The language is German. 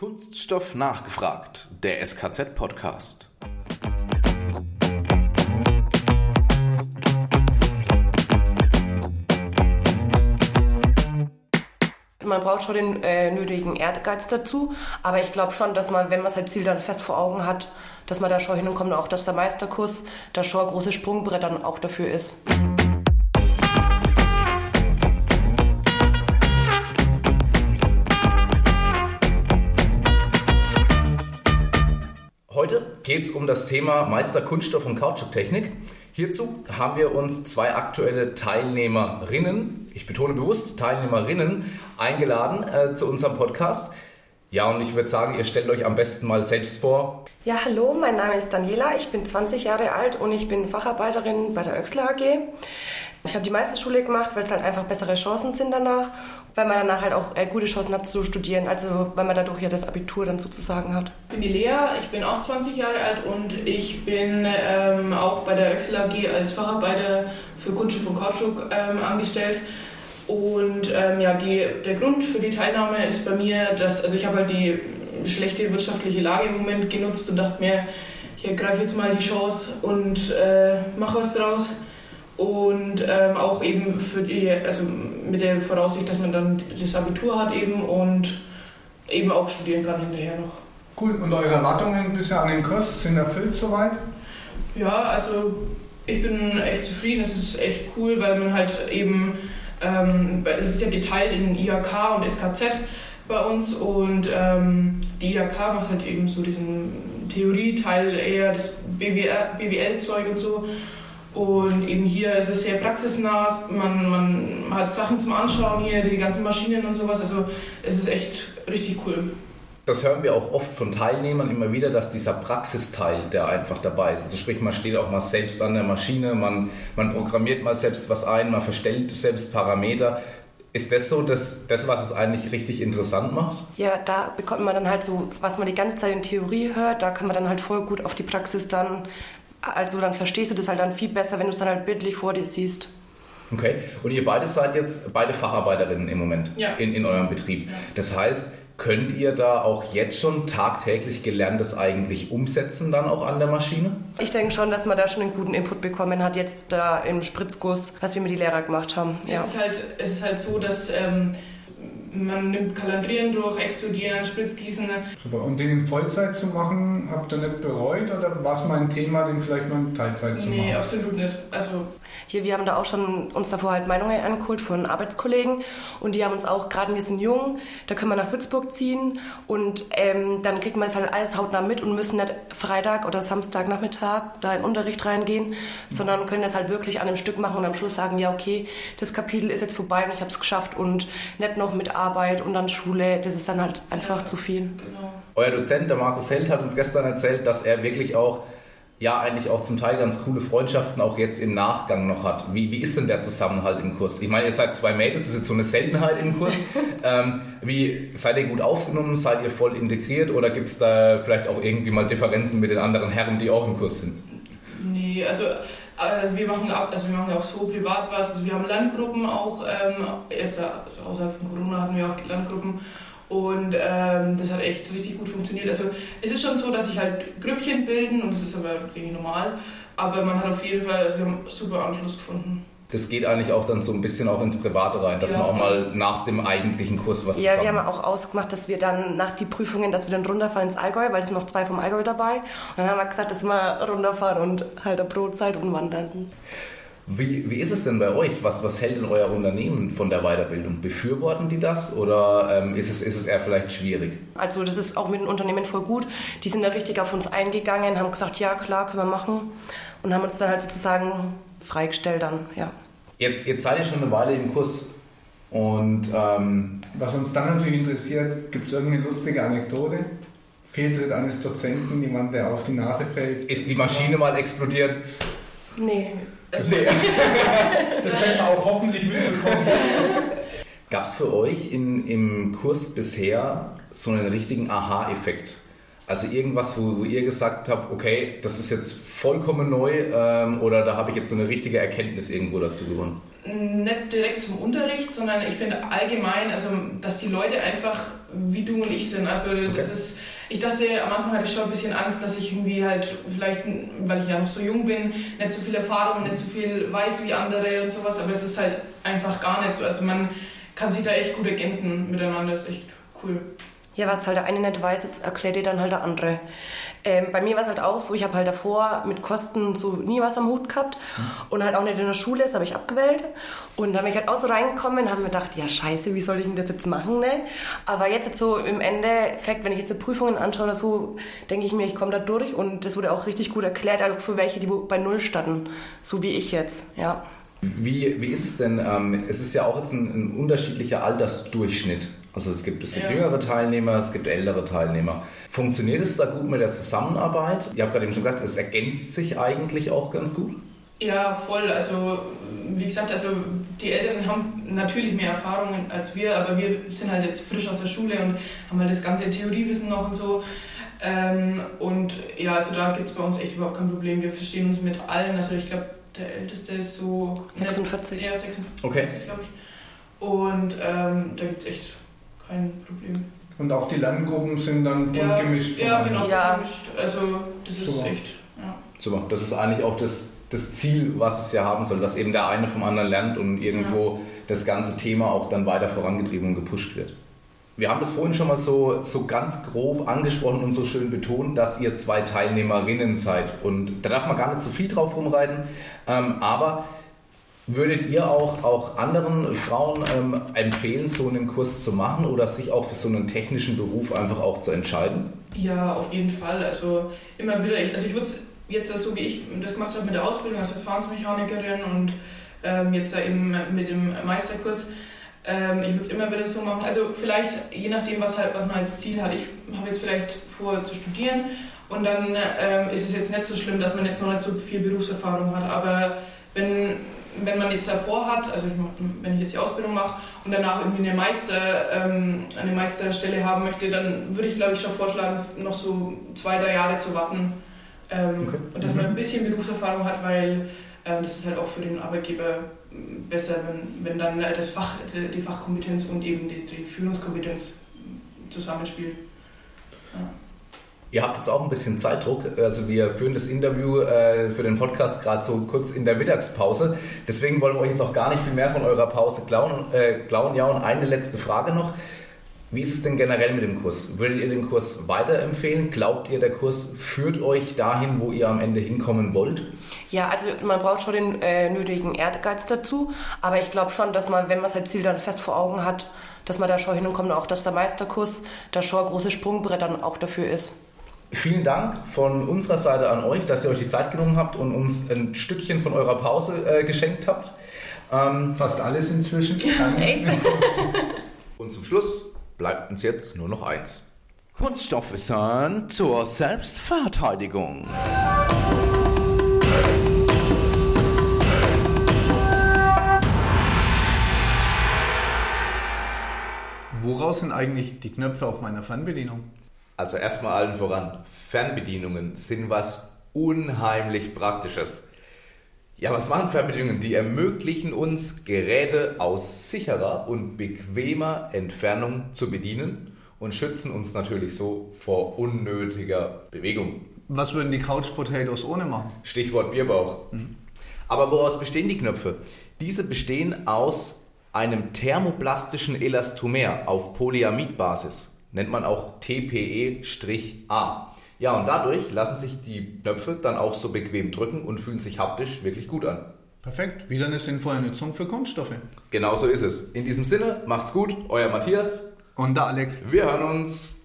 Kunststoff nachgefragt, der SKZ-Podcast. Man braucht schon den äh, nötigen Ehrgeiz dazu, aber ich glaube schon, dass man, wenn man sein Ziel dann fest vor Augen hat, dass man da schon hinkommt und auch, dass der Meisterkurs da schon ein großes Sprungbrett dann auch dafür ist. Heute geht es um das Thema Meister Kunststoff und Kautschuktechnik. Hierzu haben wir uns zwei aktuelle Teilnehmerinnen, ich betone bewusst Teilnehmerinnen, eingeladen äh, zu unserem Podcast. Ja, und ich würde sagen, ihr stellt euch am besten mal selbst vor. Ja, hallo, mein Name ist Daniela, ich bin 20 Jahre alt und ich bin Facharbeiterin bei der Oechsler AG. Ich habe die Meisterschule gemacht, weil es halt einfach bessere Chancen sind danach, weil man danach halt auch äh, gute Chancen hat zu studieren, also weil man dadurch ja das Abitur dann sozusagen hat. Ich bin die Lea, ich bin auch 20 Jahre alt und ich bin ähm, auch bei der Oechsler AG als Facharbeiter für Kunststoff und Kautschuk ähm, angestellt. Und ähm, ja, die, der Grund für die Teilnahme ist bei mir, dass, also ich habe halt die schlechte wirtschaftliche Lage im Moment genutzt und dachte mir, ich ergreife jetzt mal die Chance und äh, mache was draus. Und ähm, auch eben für die, also mit der Voraussicht, dass man dann das Abitur hat eben und eben auch studieren kann hinterher noch. Cool, und eure Erwartungen bisher an den Kurs sind erfüllt soweit? Ja, also ich bin echt zufrieden, es ist echt cool, weil man halt eben, ähm, es ist ja geteilt in IHK und SKZ bei uns und ähm, die IHK macht halt eben so diesen Theorieteil eher das BWL-Zeug und so. Und eben hier ist es sehr praxisnah, man, man hat Sachen zum Anschauen hier, die ganzen Maschinen und sowas. Also es ist echt richtig cool. Das hören wir auch oft von Teilnehmern immer wieder, dass dieser Praxisteil, der einfach dabei ist. Also sprich, man steht auch mal selbst an der Maschine, man, man programmiert mal selbst was ein, man verstellt selbst Parameter. Ist das so das, das, was es eigentlich richtig interessant macht? Ja, da bekommt man dann halt so, was man die ganze Zeit in Theorie hört, da kann man dann halt voll gut auf die Praxis dann also dann verstehst du das halt dann viel besser, wenn du es dann halt bildlich vor dir siehst. Okay, und ihr beide seid jetzt beide Facharbeiterinnen im Moment ja. in, in eurem Betrieb. Das heißt, könnt ihr da auch jetzt schon tagtäglich Gelerntes eigentlich umsetzen, dann auch an der Maschine? Ich denke schon, dass man da schon einen guten Input bekommen hat, jetzt da im Spritzguss, was wir mit den Lehrern gemacht haben. Ja. Es, ist halt, es ist halt so, dass ähm, man nimmt Kalandrieren durch, Extrudieren, Spritzgießen. Super. Und den in Vollzeit zu machen, habt ihr nicht bereut oder war es mal ein Thema, den vielleicht nur in Teilzeit zu nee, machen? Nee, absolut nicht. Also hier, wir haben da auch schon uns davor halt Meinungen angeholt von Arbeitskollegen und die haben uns auch, gerade wir sind jung, da können wir nach Würzburg ziehen und ähm, dann kriegt man es halt alles hautnah mit und müssen nicht Freitag oder Samstagnachmittag da in Unterricht reingehen, sondern können das halt wirklich an einem Stück machen und am Schluss sagen, ja okay, das Kapitel ist jetzt vorbei und ich habe es geschafft und nicht noch mit Arbeit und dann Schule, das ist dann halt einfach zu viel. Genau. Euer Dozent, der Markus Held, hat uns gestern erzählt, dass er wirklich auch ja eigentlich auch zum Teil ganz coole Freundschaften auch jetzt im Nachgang noch hat. Wie, wie ist denn der Zusammenhalt im Kurs? Ich meine, ihr seid zwei Mädels, das ist jetzt so eine Seltenheit im Kurs. ähm, wie seid ihr gut aufgenommen? Seid ihr voll integriert oder gibt es da vielleicht auch irgendwie mal Differenzen mit den anderen Herren, die auch im Kurs sind? Nee, also äh, wir machen ab, also wir machen ja auch so privat was. Also wir haben Landgruppen auch, ähm, jetzt also außerhalb von Corona hatten wir auch Landgruppen und ähm, das hat echt richtig gut funktioniert. Also es ist schon so, dass sich halt Grüppchen bilden und das ist aber irgendwie normal. Aber man hat auf jeden Fall, also wir haben super Anschluss gefunden. Das geht eigentlich auch dann so ein bisschen auch ins Private rein, dass ja. man auch mal nach dem eigentlichen Kurs was Ja, wir haben auch ausgemacht, dass wir dann nach die Prüfungen, dass wir dann runterfahren ins Allgäu, weil es sind noch zwei vom Allgäu dabei. Und dann haben wir gesagt, dass wir runterfahren und halt eine Brotzeit und wandern. Wie, wie ist es denn bei euch? Was, was hält denn euer Unternehmen von der Weiterbildung? Befürworten die das oder ähm, ist, es, ist es eher vielleicht schwierig? Also das ist auch mit den Unternehmen voll gut. Die sind da richtig auf uns eingegangen, haben gesagt, ja klar, können wir machen und haben uns dann halt sozusagen freigestellt dann, ja. Jetzt, jetzt seid ihr schon eine Weile im Kurs und... Ähm, was uns dann natürlich interessiert, gibt es irgendeine lustige Anekdote? Fehltritt eines Dozenten, jemand, der auf die Nase fällt? Ist die Maschine mal explodiert? Nee. Also, nee. das werden wir auch hoffentlich mitbekommen. Gab es für euch in, im Kurs bisher so einen richtigen Aha-Effekt? Also irgendwas, wo, wo, ihr gesagt habt, okay, das ist jetzt vollkommen neu ähm, oder da habe ich jetzt so eine richtige Erkenntnis irgendwo dazu gewonnen? nicht direkt zum Unterricht, sondern ich finde allgemein, also dass die Leute einfach wie du und ich sind. Also das okay. ist, ich dachte am Anfang hatte ich schon ein bisschen Angst, dass ich irgendwie halt vielleicht, weil ich ja noch so jung bin, nicht so viel Erfahrung, nicht so viel weiß wie andere und sowas, aber es ist halt einfach gar nicht so. Also man kann sich da echt gut ergänzen miteinander, das ist echt cool. Ja, was halt der eine nicht weiß, das erklärt dir dann halt der andere. Ähm, bei mir war es halt auch so, ich habe halt davor mit Kosten so nie was am Hut gehabt und halt auch nicht in der Schule, das habe ich abgewählt. Und dann bin ich halt auch so reingekommen und habe mir gedacht, ja scheiße, wie soll ich denn das jetzt machen, ne? Aber jetzt so im Endeffekt, wenn ich jetzt die Prüfungen anschaue oder so, denke ich mir, ich komme da durch und das wurde auch richtig gut erklärt, auch für welche, die bei Null standen, so wie ich jetzt, ja. Wie, wie ist es denn? Ähm, es ist ja auch jetzt ein, ein unterschiedlicher Altersdurchschnitt. Also es gibt, es gibt ja. jüngere Teilnehmer, es gibt ältere Teilnehmer. Funktioniert es da gut mit der Zusammenarbeit? Ihr habt gerade eben schon gesagt, es ergänzt sich eigentlich auch ganz gut. Ja, voll. Also wie gesagt, also die Älteren haben natürlich mehr Erfahrungen als wir, aber wir sind halt jetzt frisch aus der Schule und haben halt das ganze Theoriewissen noch und so. Ähm, und ja, also da gibt es bei uns echt überhaupt kein Problem. Wir verstehen uns mit allen. Also ich glaube, der Älteste ist so 46. Ja, 46, okay. glaube ich. Und ähm, da gibt es echt kein Problem. Und auch die Lerngruppen sind dann ja, gemischt? Ja, genau, ja. gemischt. Also das ist Super. echt, ja. Super, das ist eigentlich auch das, das Ziel, was es ja haben soll, dass eben der eine vom anderen lernt und irgendwo ja. das ganze Thema auch dann weiter vorangetrieben und gepusht wird. Wir haben das vorhin schon mal so, so ganz grob angesprochen und so schön betont, dass ihr zwei Teilnehmerinnen seid. Und da darf man gar nicht so viel drauf rumreiten. Ähm, aber Würdet ihr auch, auch anderen Frauen ähm, empfehlen, so einen Kurs zu machen oder sich auch für so einen technischen Beruf einfach auch zu entscheiden? Ja, auf jeden Fall. Also immer wieder, also ich würde jetzt so wie ich das gemacht habe mit der Ausbildung als Verfahrensmechanikerin und ähm, jetzt eben mit dem Meisterkurs, ähm, ich würde es immer wieder so machen. Also vielleicht, je nachdem, was, halt, was man als Ziel hat. Ich habe jetzt vielleicht vor zu studieren und dann ähm, ist es jetzt nicht so schlimm, dass man jetzt noch nicht so viel Berufserfahrung hat. Aber wenn wenn man jetzt davor hat, also ich, wenn ich jetzt die Ausbildung mache und danach irgendwie eine, Meister, ähm, eine Meisterstelle haben möchte, dann würde ich glaube ich schon vorschlagen, noch so zwei, drei Jahre zu warten. Ähm, okay. Und dass man ein mhm. bisschen Berufserfahrung hat, weil äh, das ist halt auch für den Arbeitgeber besser, wenn, wenn dann das Fach, die Fachkompetenz und eben die, die Führungskompetenz zusammenspielt. Ja. Ihr habt jetzt auch ein bisschen Zeitdruck. Also wir führen das Interview äh, für den Podcast gerade so kurz in der Mittagspause. Deswegen wollen wir euch jetzt auch gar nicht viel mehr von eurer Pause klauen. Äh, klauen. Ja, und eine letzte Frage noch. Wie ist es denn generell mit dem Kurs? Würdet ihr den Kurs weiterempfehlen? Glaubt ihr, der Kurs führt euch dahin, wo ihr am Ende hinkommen wollt? Ja, also man braucht schon den äh, nötigen Ehrgeiz dazu. Aber ich glaube schon, dass man, wenn man sein Ziel dann fest vor Augen hat, dass man da schon hinkommt und auch, dass der Meisterkurs da schon ein großes Sprungbrett dann auch dafür ist. Vielen Dank von unserer Seite an euch, dass ihr euch die Zeit genommen habt und uns ein Stückchen von eurer Pause äh, geschenkt habt. Ähm, Fast alles inzwischen. und zum Schluss bleibt uns jetzt nur noch eins. Kunststoffwissern zur Selbstverteidigung. Woraus sind eigentlich die Knöpfe auf meiner Fernbedienung? Also erstmal allen voran, Fernbedienungen sind was unheimlich Praktisches. Ja, was machen Fernbedienungen? Die ermöglichen uns, Geräte aus sicherer und bequemer Entfernung zu bedienen und schützen uns natürlich so vor unnötiger Bewegung. Was würden die Couch Potatoes ohne machen? Stichwort Bierbauch. Mhm. Aber woraus bestehen die Knöpfe? Diese bestehen aus einem thermoplastischen Elastomer auf Polyamidbasis nennt man auch TPE-A. Ja, und dadurch lassen sich die Knöpfe dann auch so bequem drücken und fühlen sich haptisch wirklich gut an. Perfekt. Wieder eine sinnvolle Nutzung für Kunststoffe. Genau so ist es. In diesem Sinne, macht's gut. Euer Matthias. Und der Alex. Wir hören uns.